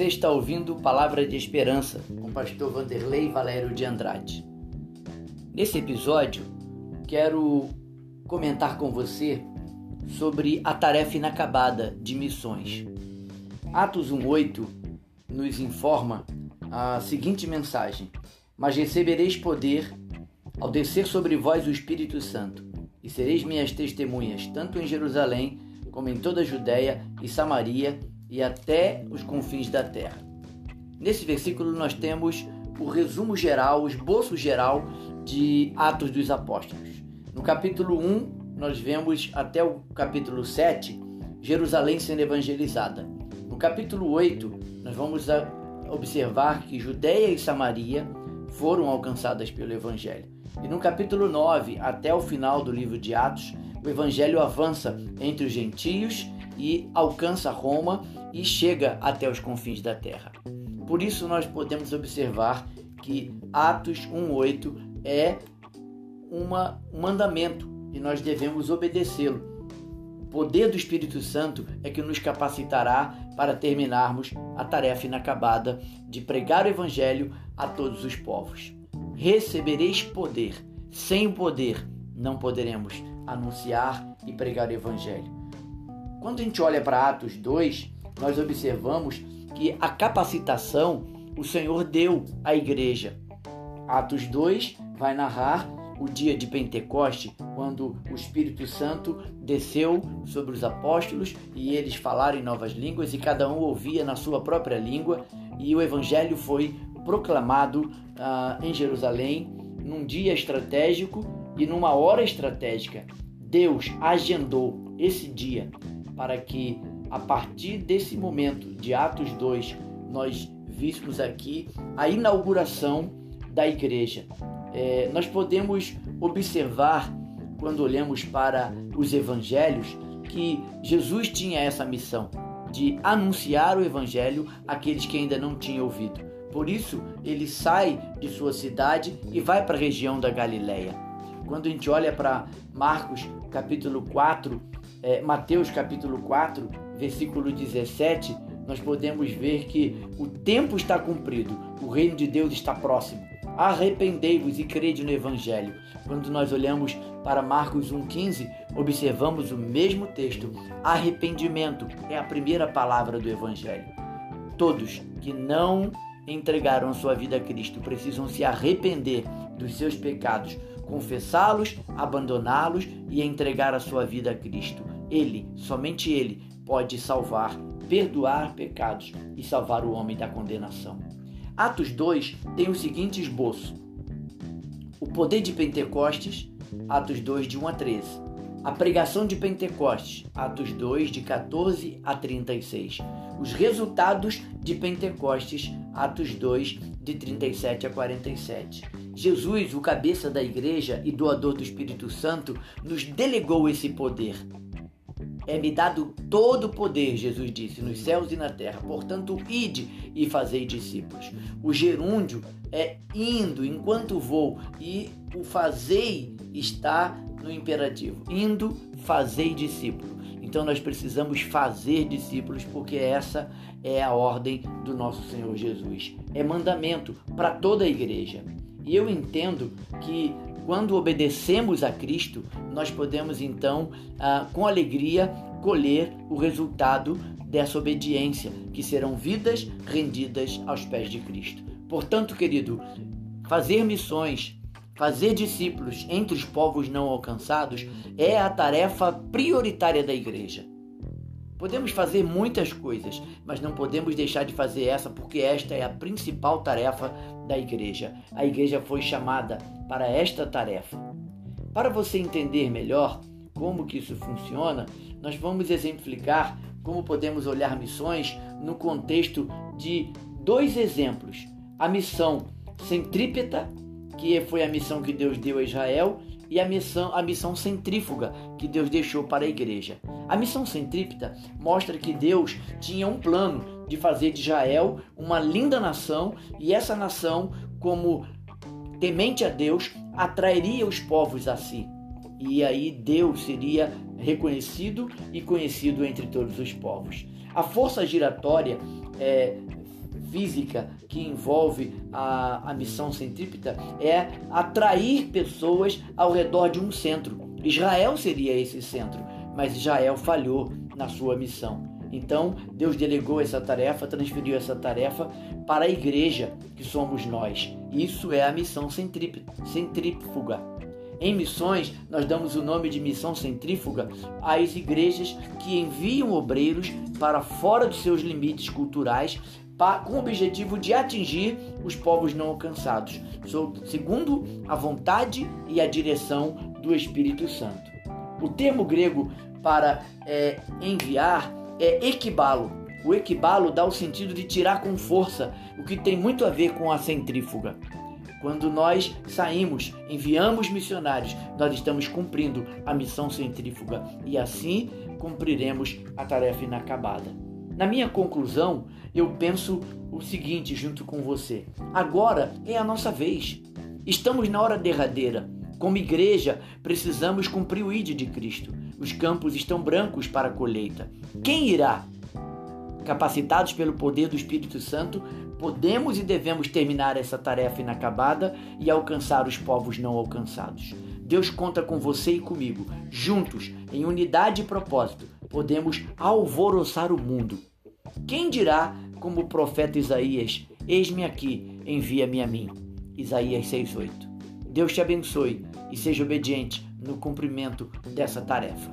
Você está ouvindo Palavra de Esperança com o pastor Vanderlei Valério de Andrade. Nesse episódio, quero comentar com você sobre a tarefa inacabada de missões. Atos 1:8 nos informa a seguinte mensagem: Mas recebereis poder ao descer sobre vós o Espírito Santo, e sereis minhas testemunhas tanto em Jerusalém como em toda a Judéia e Samaria e até os confins da terra. Nesse versículo nós temos o resumo geral, o esboço geral de Atos dos Apóstolos. No capítulo 1, nós vemos até o capítulo 7 Jerusalém sendo evangelizada. No capítulo 8, nós vamos observar que Judéia e Samaria foram alcançadas pelo evangelho. E no capítulo 9, até o final do livro de Atos, o evangelho avança entre os gentios e alcança Roma e chega até os confins da terra. Por isso nós podemos observar que Atos 1:8 é uma, um mandamento e nós devemos obedecê-lo. O poder do Espírito Santo é que nos capacitará para terminarmos a tarefa inacabada de pregar o evangelho a todos os povos. Recebereis poder. Sem o poder não poderemos anunciar e pregar o evangelho. Quando a gente olha para Atos 2, nós observamos que a capacitação o Senhor deu à igreja. Atos 2 vai narrar o dia de Pentecoste, quando o Espírito Santo desceu sobre os apóstolos e eles falaram em novas línguas e cada um ouvia na sua própria língua, e o evangelho foi proclamado ah, em Jerusalém num dia estratégico e numa hora estratégica. Deus agendou esse dia para que a partir desse momento de Atos 2 nós víssemos aqui a inauguração da igreja. É, nós podemos observar, quando olhamos para os evangelhos, que Jesus tinha essa missão de anunciar o evangelho àqueles que ainda não tinham ouvido. Por isso, ele sai de sua cidade e vai para a região da Galileia. Quando a gente olha para Marcos capítulo 4, é, Mateus capítulo 4, versículo 17, nós podemos ver que o tempo está cumprido, o reino de Deus está próximo. Arrependei-vos e crede no Evangelho. Quando nós olhamos para Marcos 1,15, observamos o mesmo texto. Arrependimento é a primeira palavra do Evangelho. Todos que não entregaram sua vida a Cristo precisam se arrepender dos seus pecados, confessá-los, abandoná-los e entregar a sua vida a Cristo. Ele, somente Ele, pode salvar, perdoar pecados e salvar o homem da condenação. Atos 2 tem o seguinte esboço: o poder de Pentecostes, Atos 2, de 1 a 13. A pregação de Pentecostes, Atos 2, de 14 a 36. Os resultados de Pentecostes, Atos 2, de 37 a 47. Jesus, o cabeça da igreja e doador do Espírito Santo, nos delegou esse poder. É-me dado todo o poder, Jesus disse, nos céus e na terra. Portanto, ide e fazei discípulos. O gerúndio é indo enquanto vou e o fazei está no imperativo. Indo, fazei discípulo. Então nós precisamos fazer discípulos porque essa é a ordem do nosso Senhor Jesus. É mandamento para toda a igreja. E eu entendo que quando obedecemos a Cristo, nós podemos então, ah, com alegria, colher o resultado dessa obediência, que serão vidas rendidas aos pés de Cristo. Portanto, querido, fazer missões, fazer discípulos entre os povos não alcançados é a tarefa prioritária da igreja. Podemos fazer muitas coisas, mas não podemos deixar de fazer essa porque esta é a principal tarefa da igreja. A igreja foi chamada para esta tarefa. Para você entender melhor como que isso funciona, nós vamos exemplificar como podemos olhar missões no contexto de dois exemplos. A missão centrípeta, que foi a missão que Deus deu a Israel, e a missão, a missão centrífuga que Deus deixou para a igreja. A missão centrípeta mostra que Deus tinha um plano de fazer de Israel uma linda nação e essa nação, como temente a Deus, atrairia os povos a si. E aí Deus seria reconhecido e conhecido entre todos os povos. A força giratória é, física que envolve a, a missão centrípeta é atrair pessoas ao redor de um centro. Israel seria esse centro, mas Israel falhou na sua missão. Então, Deus delegou essa tarefa, transferiu essa tarefa para a igreja, que somos nós. Isso é a missão centrífuga. Em missões, nós damos o nome de missão centrífuga às igrejas que enviam obreiros para fora dos seus limites culturais com o objetivo de atingir os povos não alcançados, segundo a vontade e a direção do Espírito Santo. O termo grego para é, enviar é equibalo. O equibalo dá o sentido de tirar com força, o que tem muito a ver com a centrífuga. Quando nós saímos, enviamos missionários, nós estamos cumprindo a missão centrífuga e assim cumpriremos a tarefa inacabada. Na minha conclusão, eu penso o seguinte junto com você: agora é a nossa vez. Estamos na hora derradeira. Como igreja, precisamos cumprir o ID de Cristo. Os campos estão brancos para a colheita. Quem irá? Capacitados pelo poder do Espírito Santo, podemos e devemos terminar essa tarefa inacabada e alcançar os povos não alcançados. Deus conta com você e comigo. Juntos, em unidade e propósito, podemos alvoroçar o mundo. Quem dirá, como o profeta Isaías: Eis-me aqui, envia-me a mim. Isaías 6:8. Deus te abençoe e seja obediente no cumprimento dessa tarefa.